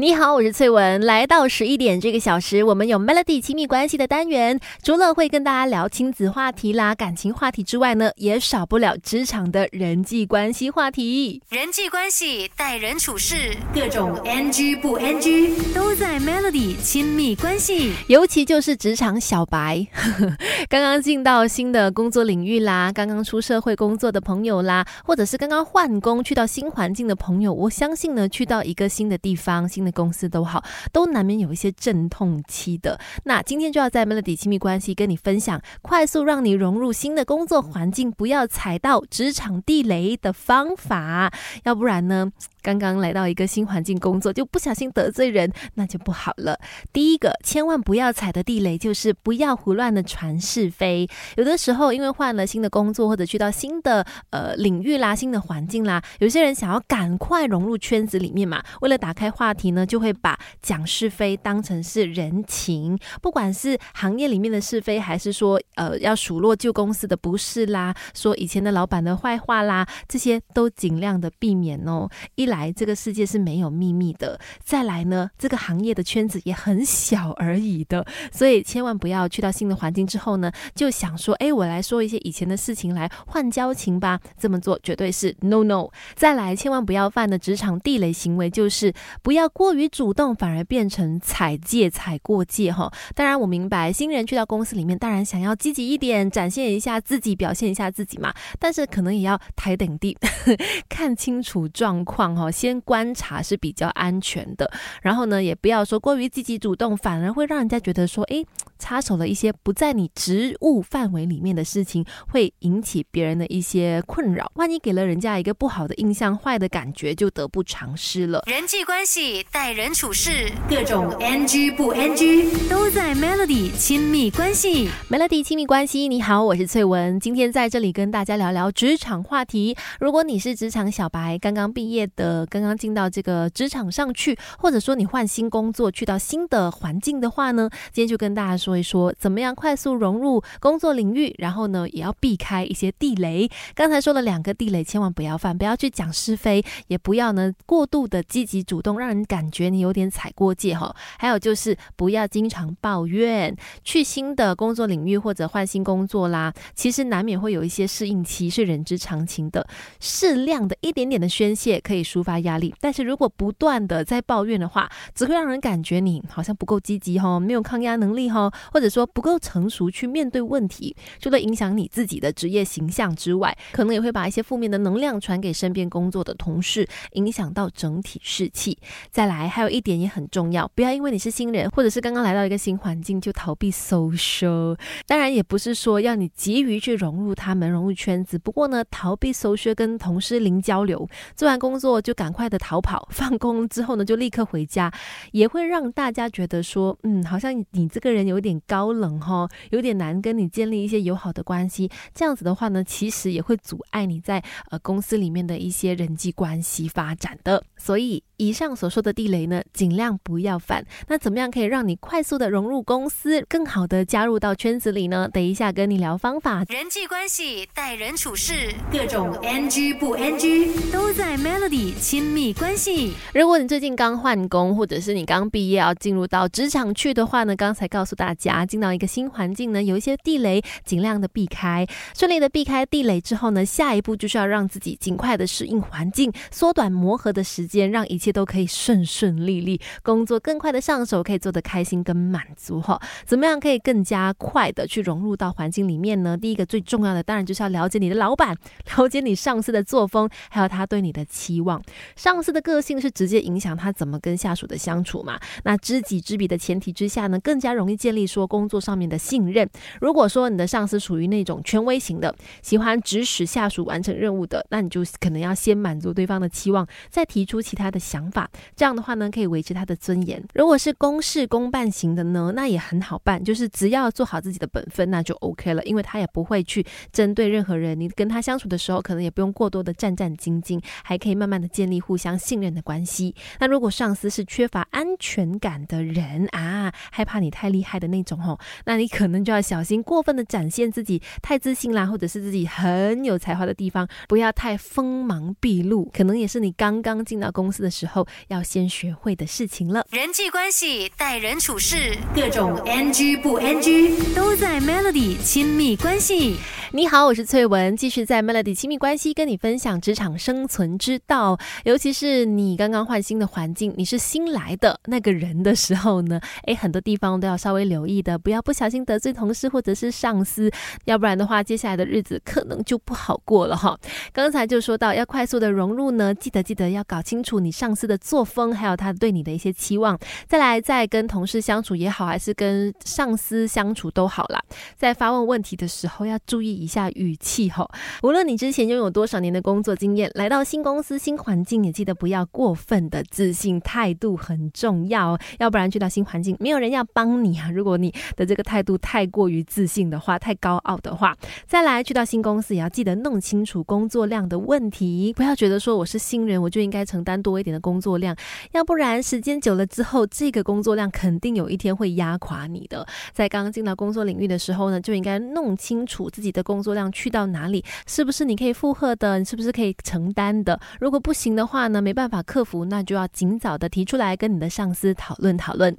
你好，我是翠文。来到十一点这个小时，我们有 Melody 亲密关系的单元，除了会跟大家聊亲子话题啦、感情话题之外呢，也少不了职场的人际关系话题。人际关系、待人处事，各种 NG 不 NG 都在 Melody 亲密关系。尤其就是职场小白，刚刚进到新的工作领域啦，刚刚出社会工作的朋友啦，或者是刚刚换工去到新环境的朋友，我相信呢，去到一个新的地方、新的公司都好，都难免有一些阵痛期的。那今天就要在 Melody 亲密关系跟你分享，快速让你融入新的工作环境，不要踩到职场地雷的方法。要不然呢，刚刚来到一个新环境工作，就不小心得罪人，那就不好了。第一个，千万不要踩的地雷就是不要胡乱的传是非。有的时候，因为换了新的工作，或者去到新的呃领域啦、新的环境啦，有些人想要赶快融入圈子里面嘛，为了打开话题呢，就会把讲是非当成是人情，不管是行业里面的是非，还是说呃要数落旧公司的不是啦，说以前的老板的坏话啦，这些都尽量的避免哦。一来这个世界是没有秘密的，再来呢，这个行业的圈子也很小而已的，所以千万不要去到新的环境之后呢，就想说，哎，我来说一些以前的事情来换交情吧。这么做绝对是 no no。再来，千万不要犯的职场地雷行为就是不要过于主动，反而变成踩界、踩过界哈。当然，我明白新人去到公司里面，当然想要积极一点，展现一下自己，表现一下自己嘛。但是可能也要抬顶地，看清楚状况哦，先观察是比较安全的。然后呢，也不要说过于积极主动，反而会让人家觉得说，哎，插手了一些不在你职务范围里面的事情，会引起别人的一些困扰。万一给了人家一个不好的印象、坏的感觉，就得不偿失了。人际关系、待人处事，各种 NG 不 NG 都在 Melody 亲密关系。Melody 亲密关系，你好，我是翠文，今天在这里跟大家聊聊职场话题。如果你是职场小白，刚刚毕业的，刚刚进到这个职场上去，或者说你换新工作，去到新的环境的话呢，今天就跟大家说一说，怎么样快速融入工作领域，然后呢，也要避开一些地雷。刚才说了两个地雷，千万不要犯，不要去讲是非，也不要呢过度的积极主动，让人感觉你有点踩过界哈。还有就是不要经常抱怨，去新的工作领域或者换新工作啦，其实难免会有一些适应期，是人之常情的。适量的一点点的宣泄可以抒发压力，但是如果不断的在抱怨的话，只会让人感觉你好像不够积极哈，没有抗压能力哈，或者说不够成熟去面对问题。除了影响你自己的职业形象之外，可能也会把一些负面的能量传给身边工作的同事，影响到整体士气。再来，还有一点也很重要，不要因为你是新人，或者是刚刚来到一个新环境就逃避 social。当然，也不是说要你急于去融入他们、融入圈子。不过呢，逃避 social 跟同事零交流，做完工作就赶快的逃跑，放工之后呢就立刻回家，也会让大家觉得说，嗯，好像你这个人有点点高冷哈，有点难跟你建立一些友好的关系。这样子的话呢，其实也会阻碍你在呃公司里面的一些人际关系发展的。所以以上所说的地雷呢，尽量不要犯。那怎么样可以让你快速的融入公司，更好的加入到圈子里呢？等一下跟你聊方法。人际关系、待人处事，各种 NG 不 NG 都在 Melody 亲密关系。如果你最近刚换工，或者是你刚毕业要进入到职场去的话呢，刚才告诉大家，进到一个新环境呢，有一些地雷，尽量的避开。顺利的避开地雷之后呢，下一步就是要让自己尽快的适应环境，缩短磨合的时间，让一切都可以顺顺利利，工作更快的上手，可以做得开心跟满足哈。怎么样可以更加快的去融入到环境里面呢？第一个最重要的，当然就是要了解你的老板，了解你上司的作风，还有他对你的期望。上司的个性是直接影响他怎么跟下属的相处嘛？那知己知彼的前提之下呢，更加容易建立说工作上面的信任。如果说你的上司属于那种权威型的，喜欢指使下属完成任务的，那你就可能要先满足对方的期望，再提出其他的想想法。这样的话呢，可以维持他的尊严。如果是公事公办型的呢，那也很好办，就是只要做好自己的本分，那就 OK 了，因为他也不会去针对任何人。你跟他相处的时候，可能也不用过多的战战兢兢，还可以慢慢的建立互相信任的关系。那如果上司是缺乏安全感的人啊，害怕你太厉害的那种吼，那你可能就要小心过分的展现自己太自信啦，或者是自己很有才华的地方，不要太锋芒毕露。可能也是你刚刚进到公司的时候要先学会的事情了。人际关系、待人处事，各种 NG 不 NG 都在 Melody 亲密关系。你好，我是翠文，继续在 Melody 亲密关系跟你分享职场生存之道。尤其是你刚刚换新的环境，你是新来的那个人的时候呢，诶，很多地方都要稍微留意的，不要不小心得罪同事或者是上司，要不然的话，接下来的日子可能就不好过了哈。刚才就说到要快速的融入呢，记得记得要搞清楚你上司的作风，还有他对你的一些期望。再来，在跟同事相处也好，还是跟上司相处都好啦，在发问问题的时候要注意。一下语气吼，无论你之前拥有多少年的工作经验，来到新公司新环境，也记得不要过分的自信，态度很重要，要不然去到新环境，没有人要帮你啊。如果你的这个态度太过于自信的话，太高傲的话，再来去到新公司，也要记得弄清楚工作量的问题，不要觉得说我是新人，我就应该承担多一点的工工作量，要不然时间久了之后，这个工作量肯定有一天会压垮你的。在刚进到工作领域的时候呢，就应该弄清楚自己的。工作量去到哪里，是不是你可以负荷的？你是不是可以承担的？如果不行的话呢，没办法克服，那就要尽早的提出来跟你的上司讨论讨论。